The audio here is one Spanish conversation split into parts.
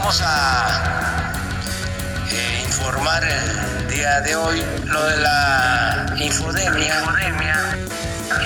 vamos a eh, informar el día de hoy lo de la infodemia. Infodemia.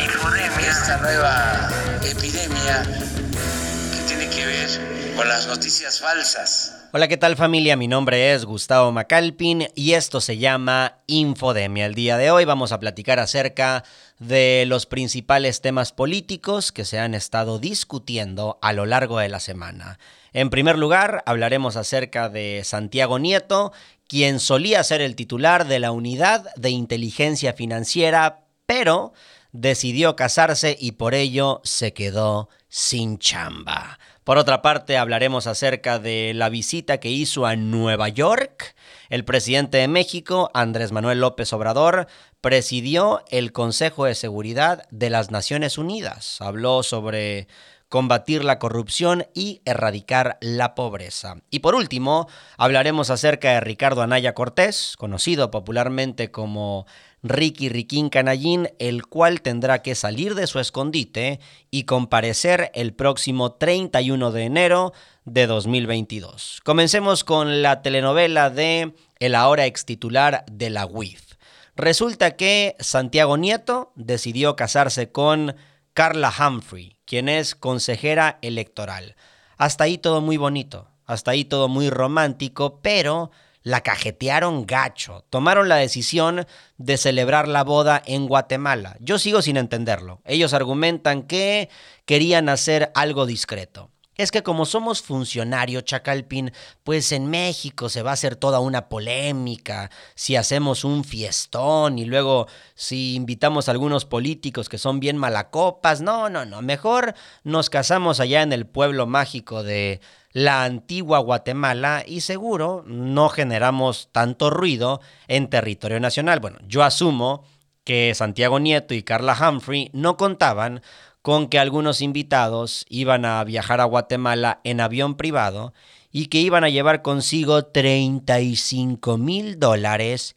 Infodemia. Esta nueva epidemia que tiene que ver con las noticias falsas. Hola, ¿qué tal familia? Mi nombre es Gustavo Macalpin y esto se llama Infodemia. El día de hoy vamos a platicar acerca de los principales temas políticos que se han estado discutiendo a lo largo de la semana. En primer lugar, hablaremos acerca de Santiago Nieto, quien solía ser el titular de la Unidad de Inteligencia Financiera, pero decidió casarse y por ello se quedó sin chamba. Por otra parte, hablaremos acerca de la visita que hizo a Nueva York. El presidente de México, Andrés Manuel López Obrador, presidió el Consejo de Seguridad de las Naciones Unidas. Habló sobre combatir la corrupción y erradicar la pobreza. Y por último, hablaremos acerca de Ricardo Anaya Cortés, conocido popularmente como Ricky Riquín Canallín, el cual tendrá que salir de su escondite y comparecer el próximo 31 de enero de 2022. Comencemos con la telenovela de el ahora ex titular de la UIF. Resulta que Santiago Nieto decidió casarse con Carla Humphrey, quien es consejera electoral. Hasta ahí todo muy bonito, hasta ahí todo muy romántico, pero la cajetearon gacho. Tomaron la decisión de celebrar la boda en Guatemala. Yo sigo sin entenderlo. Ellos argumentan que querían hacer algo discreto. Es que como somos funcionario Chacalpín, pues en México se va a hacer toda una polémica si hacemos un fiestón y luego si invitamos a algunos políticos que son bien malacopas. No, no, no. Mejor nos casamos allá en el pueblo mágico de la antigua Guatemala y seguro no generamos tanto ruido en territorio nacional. Bueno, yo asumo que Santiago Nieto y Carla Humphrey no contaban con que algunos invitados iban a viajar a Guatemala en avión privado y que iban a llevar consigo 35 mil dólares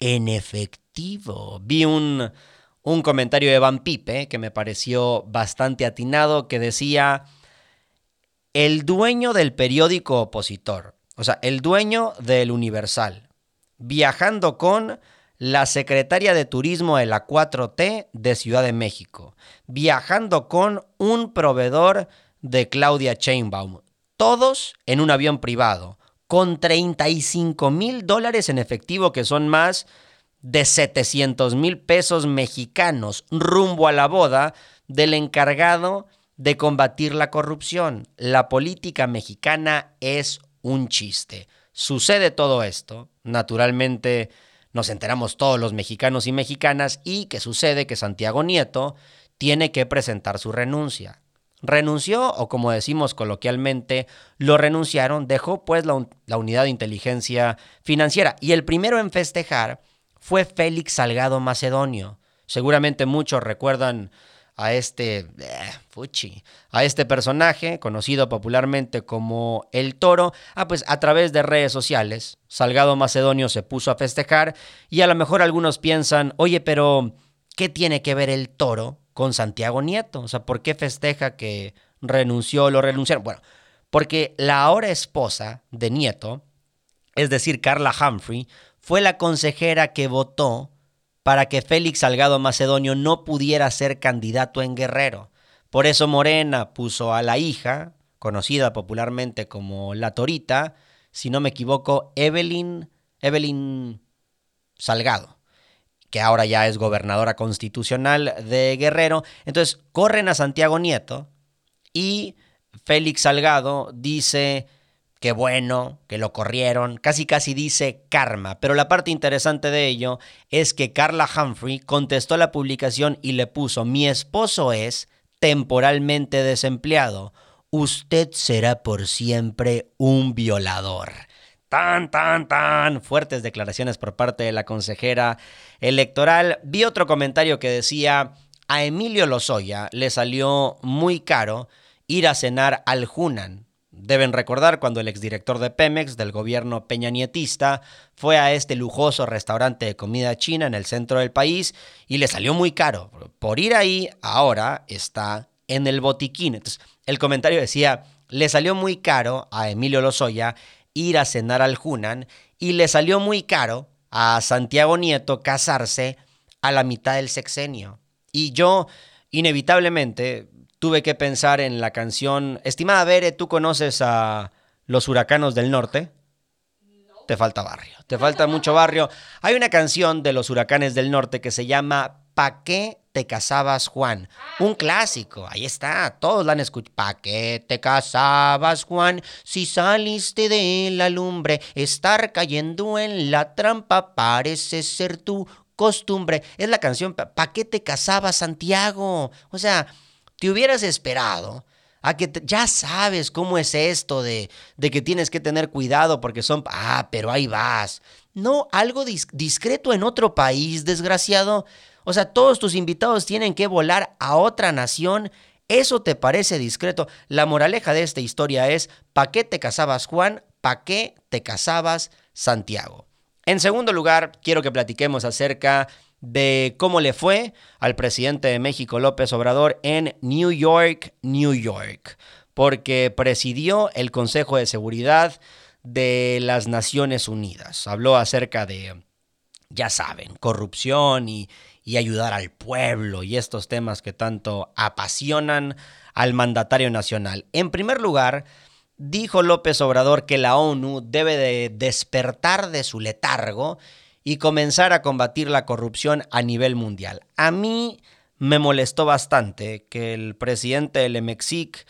en efectivo. Vi un, un comentario de Van Pipe que me pareció bastante atinado que decía el dueño del periódico opositor, o sea, el dueño del Universal, viajando con la secretaria de Turismo de la 4T de Ciudad de México, viajando con un proveedor de Claudia Chainbaum, todos en un avión privado, con 35 mil dólares en efectivo, que son más de 700 mil pesos mexicanos, rumbo a la boda del encargado de combatir la corrupción. La política mexicana es un chiste. Sucede todo esto, naturalmente nos enteramos todos los mexicanos y mexicanas y que sucede que Santiago Nieto tiene que presentar su renuncia. Renunció o como decimos coloquialmente, lo renunciaron, dejó pues la, la unidad de inteligencia financiera y el primero en festejar fue Félix Salgado Macedonio. Seguramente muchos recuerdan a este eh, a este personaje conocido popularmente como el Toro, ah pues a través de redes sociales, Salgado Macedonio se puso a festejar y a lo mejor algunos piensan, "Oye, pero ¿qué tiene que ver el Toro con Santiago Nieto? O sea, ¿por qué festeja que renunció lo renunciaron?" Bueno, porque la ahora esposa de Nieto, es decir, Carla Humphrey, fue la consejera que votó para que Félix Salgado Macedonio no pudiera ser candidato en Guerrero. Por eso Morena puso a la hija, conocida popularmente como La Torita, si no me equivoco, Evelyn, Evelyn Salgado, que ahora ya es gobernadora constitucional de Guerrero. Entonces corren a Santiago Nieto y Félix Salgado dice Qué bueno que lo corrieron, casi casi dice karma, pero la parte interesante de ello es que Carla Humphrey contestó la publicación y le puso, mi esposo es temporalmente desempleado, usted será por siempre un violador. Tan, tan, tan. Fuertes declaraciones por parte de la consejera electoral. Vi otro comentario que decía, a Emilio Lozoya le salió muy caro ir a cenar al Hunan Deben recordar cuando el exdirector de Pemex del gobierno peñanietista fue a este lujoso restaurante de comida china en el centro del país y le salió muy caro. Por ir ahí, ahora está en el botiquín. Entonces, el comentario decía, le salió muy caro a Emilio Lozoya ir a cenar al Junan y le salió muy caro a Santiago Nieto casarse a la mitad del sexenio. Y yo, inevitablemente, tuve que pensar en la canción. Estimada Bere, ¿tú conoces a los huracanos del norte? Te falta barrio, te falta mucho barrio. Hay una canción de los huracanes del norte que se llama ¿Pa qué te casabas, Juan? Un clásico, ahí está, todos la han escuchado. ¿Pa qué te casabas, Juan? Si saliste de la lumbre, estar cayendo en la trampa parece ser tu costumbre. Es la canción ¿Pa qué te casabas, Santiago? O sea, te hubieras esperado a que ya sabes cómo es esto de, de que tienes que tener cuidado porque son, ah, pero ahí vas. No, algo discreto en otro país, desgraciado. O sea, todos tus invitados tienen que volar a otra nación. ¿Eso te parece discreto? La moraleja de esta historia es, ¿pa' qué te casabas Juan? ¿Pa' qué te casabas Santiago? En segundo lugar, quiero que platiquemos acerca de cómo le fue al presidente de México, López Obrador, en New York, New York, porque presidió el Consejo de Seguridad de las Naciones Unidas. Habló acerca de, ya saben, corrupción y, y ayudar al pueblo y estos temas que tanto apasionan al mandatario nacional. En primer lugar, dijo López Obrador que la ONU debe de despertar de su letargo y comenzar a combatir la corrupción a nivel mundial. A mí me molestó bastante que el presidente del Mexic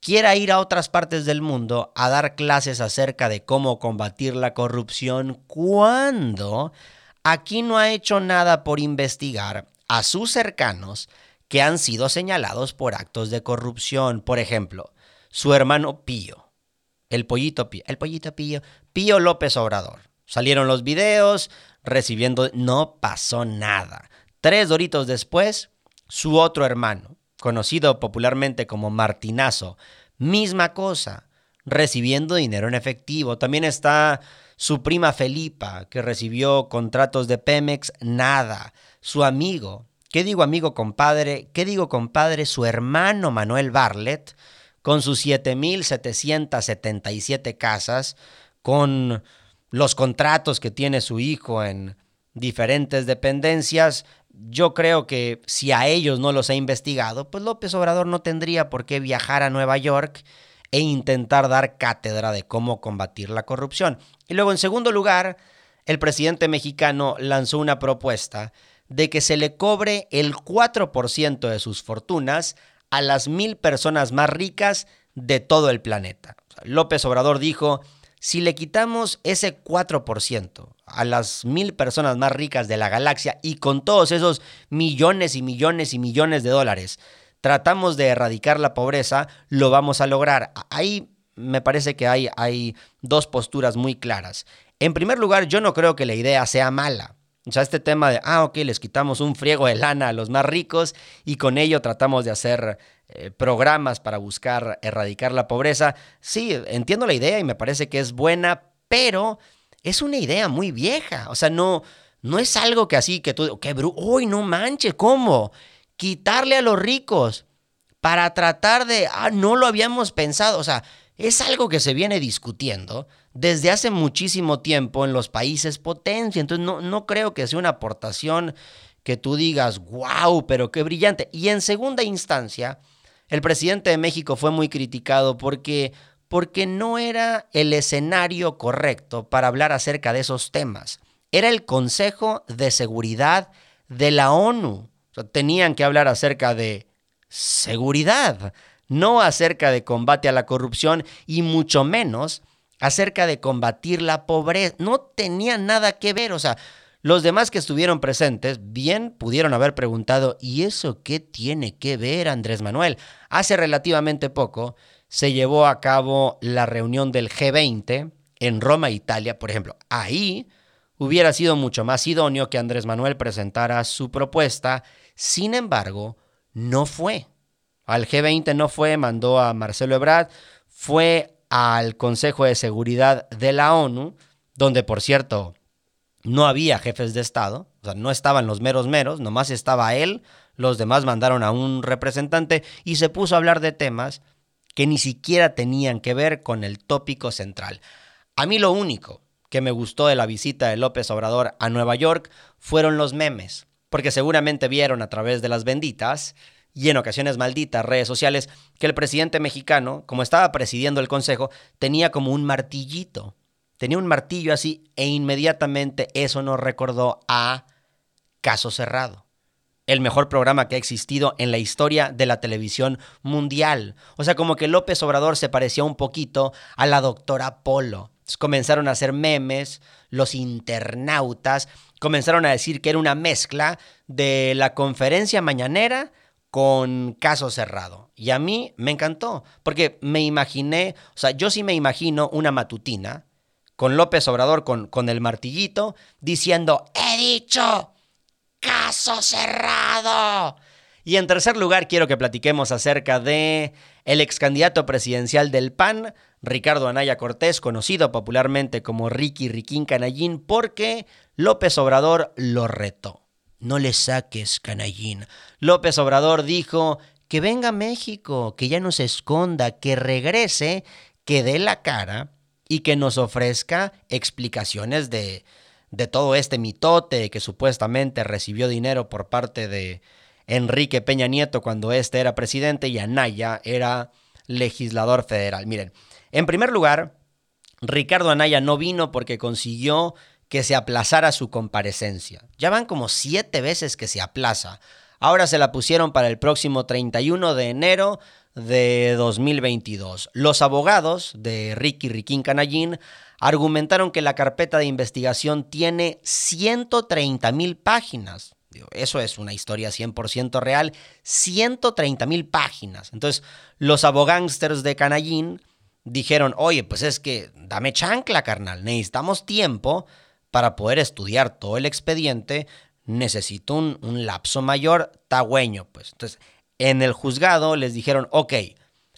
quiera ir a otras partes del mundo a dar clases acerca de cómo combatir la corrupción cuando aquí no ha hecho nada por investigar a sus cercanos que han sido señalados por actos de corrupción. Por ejemplo, su hermano Pío, el pollito Pío, el pollito Pío, Pío López Obrador. Salieron los videos, recibiendo, no pasó nada. Tres doritos después, su otro hermano, conocido popularmente como Martinazo, misma cosa, recibiendo dinero en efectivo. También está su prima Felipa, que recibió contratos de Pemex, nada. Su amigo, ¿qué digo amigo compadre? ¿Qué digo compadre? Su hermano Manuel Barlet, con sus 7.777 casas, con los contratos que tiene su hijo en diferentes dependencias, yo creo que si a ellos no los ha investigado, pues López Obrador no tendría por qué viajar a Nueva York e intentar dar cátedra de cómo combatir la corrupción. Y luego, en segundo lugar, el presidente mexicano lanzó una propuesta de que se le cobre el 4% de sus fortunas a las mil personas más ricas de todo el planeta. López Obrador dijo, si le quitamos ese 4% a las mil personas más ricas de la galaxia y con todos esos millones y millones y millones de dólares tratamos de erradicar la pobreza, lo vamos a lograr. Ahí me parece que hay, hay dos posturas muy claras. En primer lugar, yo no creo que la idea sea mala. O sea, este tema de, ah, ok, les quitamos un friego de lana a los más ricos y con ello tratamos de hacer eh, programas para buscar erradicar la pobreza. Sí, entiendo la idea y me parece que es buena, pero es una idea muy vieja. O sea, no, no es algo que así que tú, que bru uy, no manches, ¿cómo? Quitarle a los ricos para tratar de, ah, no lo habíamos pensado. O sea, es algo que se viene discutiendo desde hace muchísimo tiempo en los países potencia. Entonces, no, no creo que sea una aportación que tú digas, wow, pero qué brillante. Y en segunda instancia, el presidente de México fue muy criticado porque, porque no era el escenario correcto para hablar acerca de esos temas. Era el Consejo de Seguridad de la ONU. tenían que hablar acerca de seguridad, no acerca de combate a la corrupción y mucho menos acerca de combatir la pobreza. No tenía nada que ver, o sea, los demás que estuvieron presentes bien pudieron haber preguntado, ¿y eso qué tiene que ver Andrés Manuel? Hace relativamente poco se llevó a cabo la reunión del G20 en Roma, Italia, por ejemplo. Ahí hubiera sido mucho más idóneo que Andrés Manuel presentara su propuesta, sin embargo, no fue. Al G20 no fue, mandó a Marcelo Ebrard, fue al Consejo de Seguridad de la ONU, donde por cierto no había jefes de Estado, o sea, no estaban los meros meros, nomás estaba él, los demás mandaron a un representante y se puso a hablar de temas que ni siquiera tenían que ver con el tópico central. A mí lo único que me gustó de la visita de López Obrador a Nueva York fueron los memes, porque seguramente vieron a través de las benditas y en ocasiones malditas redes sociales que el presidente mexicano, como estaba presidiendo el Consejo, tenía como un martillito. Tenía un martillo así e inmediatamente eso nos recordó a Caso Cerrado el mejor programa que ha existido en la historia de la televisión mundial. O sea, como que López Obrador se parecía un poquito a la doctora Polo. comenzaron a hacer memes, los internautas comenzaron a decir que era una mezcla de la conferencia mañanera con caso cerrado. Y a mí me encantó, porque me imaginé, o sea, yo sí me imagino una matutina con López Obrador con, con el martillito diciendo, he dicho, caso cerrado. Y en tercer lugar, quiero que platiquemos acerca de el ex candidato presidencial del PAN, Ricardo Anaya Cortés, conocido popularmente como Ricky Riquín Canallín, porque López Obrador lo retó. No le saques, Canallín. López Obrador dijo que venga a México, que ya no se esconda, que regrese, que dé la cara y que nos ofrezca explicaciones de, de todo este mitote que supuestamente recibió dinero por parte de Enrique Peña Nieto cuando éste era presidente y Anaya era legislador federal. Miren, en primer lugar, Ricardo Anaya no vino porque consiguió que se aplazara su comparecencia. Ya van como siete veces que se aplaza. Ahora se la pusieron para el próximo 31 de enero de 2022. Los abogados de Ricky Riquín Canallín argumentaron que la carpeta de investigación tiene 130 mil páginas. Eso es una historia 100% real, 130 mil páginas. Entonces, los abogánsters de Canallín dijeron, oye, pues es que dame chancla, carnal, necesitamos tiempo para poder estudiar todo el expediente, necesito un, lapso mayor, tagüeño, pues. Entonces, en el juzgado les dijeron, ok,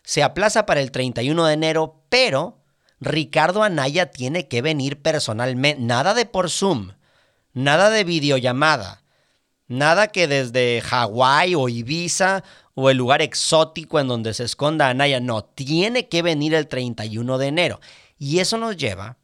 se aplaza para el 31 de enero, pero Ricardo Anaya tiene que venir personalmente, nada de por Zoom, nada de videollamada, nada que desde Hawái o Ibiza o el lugar exótico en donde se esconda Anaya, no, tiene que venir el 31 de enero. Y eso nos lleva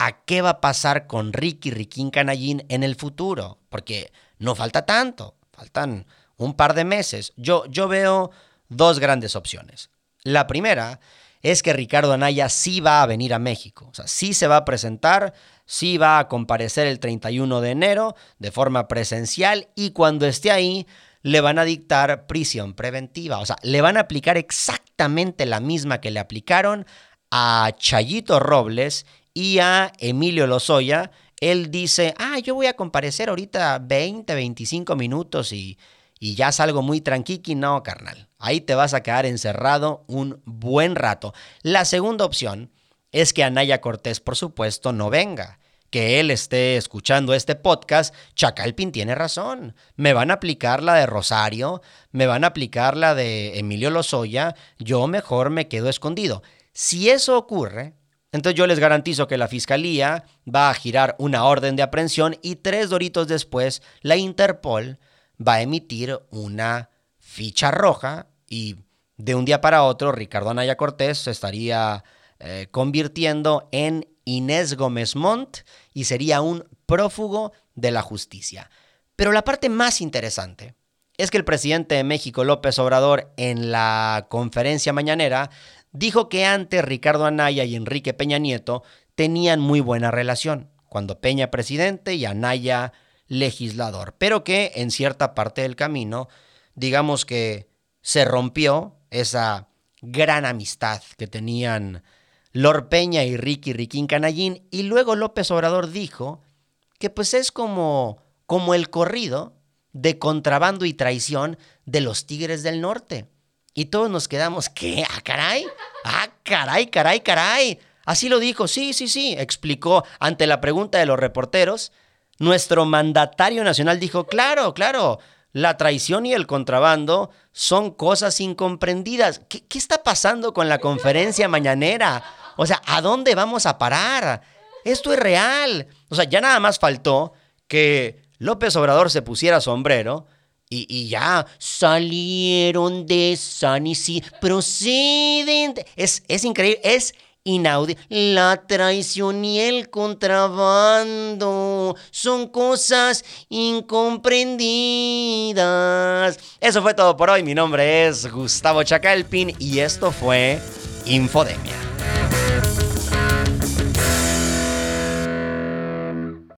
a qué va a pasar con Ricky Riquín Canallín en el futuro, porque no falta tanto, faltan un par de meses. Yo, yo veo dos grandes opciones. La primera es que Ricardo Anaya sí va a venir a México. O sea, sí se va a presentar, sí va a comparecer el 31 de enero de forma presencial y cuando esté ahí le van a dictar prisión preventiva. O sea, le van a aplicar exactamente la misma que le aplicaron a Chayito Robles y a Emilio Lozoya. Él dice, ah, yo voy a comparecer ahorita 20, 25 minutos y y ya salgo muy tranquiqui, no, carnal. Ahí te vas a quedar encerrado un buen rato. La segunda opción es que Anaya Cortés, por supuesto, no venga. Que él esté escuchando este podcast, Chacalpin tiene razón. Me van a aplicar la de Rosario, me van a aplicar la de Emilio Lozoya, yo mejor me quedo escondido. Si eso ocurre, entonces yo les garantizo que la fiscalía va a girar una orden de aprehensión y tres doritos después la Interpol va a emitir una ficha roja y de un día para otro Ricardo Anaya Cortés se estaría eh, convirtiendo en Inés Gómez Montt y sería un prófugo de la justicia. Pero la parte más interesante es que el presidente de México, López Obrador, en la conferencia mañanera, dijo que antes Ricardo Anaya y Enrique Peña Nieto tenían muy buena relación, cuando Peña presidente y Anaya legislador, pero que en cierta parte del camino, digamos que se rompió esa gran amistad que tenían Lord Peña y Ricky Riquín Canallín, y luego López Obrador dijo que pues es como, como el corrido de contrabando y traición de los Tigres del Norte. Y todos nos quedamos, ¿qué? ¿Ah, caray? ¡Ah, caray, caray, caray! Así lo dijo, sí, sí, sí, explicó ante la pregunta de los reporteros nuestro mandatario nacional dijo, claro, claro, la traición y el contrabando son cosas incomprendidas. ¿Qué, está pasando con la conferencia mañanera? O sea, ¿a dónde vamos a parar? Esto es real. O sea, ya nada más faltó que López Obrador se pusiera sombrero y, ya salieron de San Isidro, proceden. Es, es increíble, es inaudito. La traición y el contrabando son cosas incomprendidas. Eso fue todo por hoy. Mi nombre es Gustavo Chacalpin y esto fue Infodemia.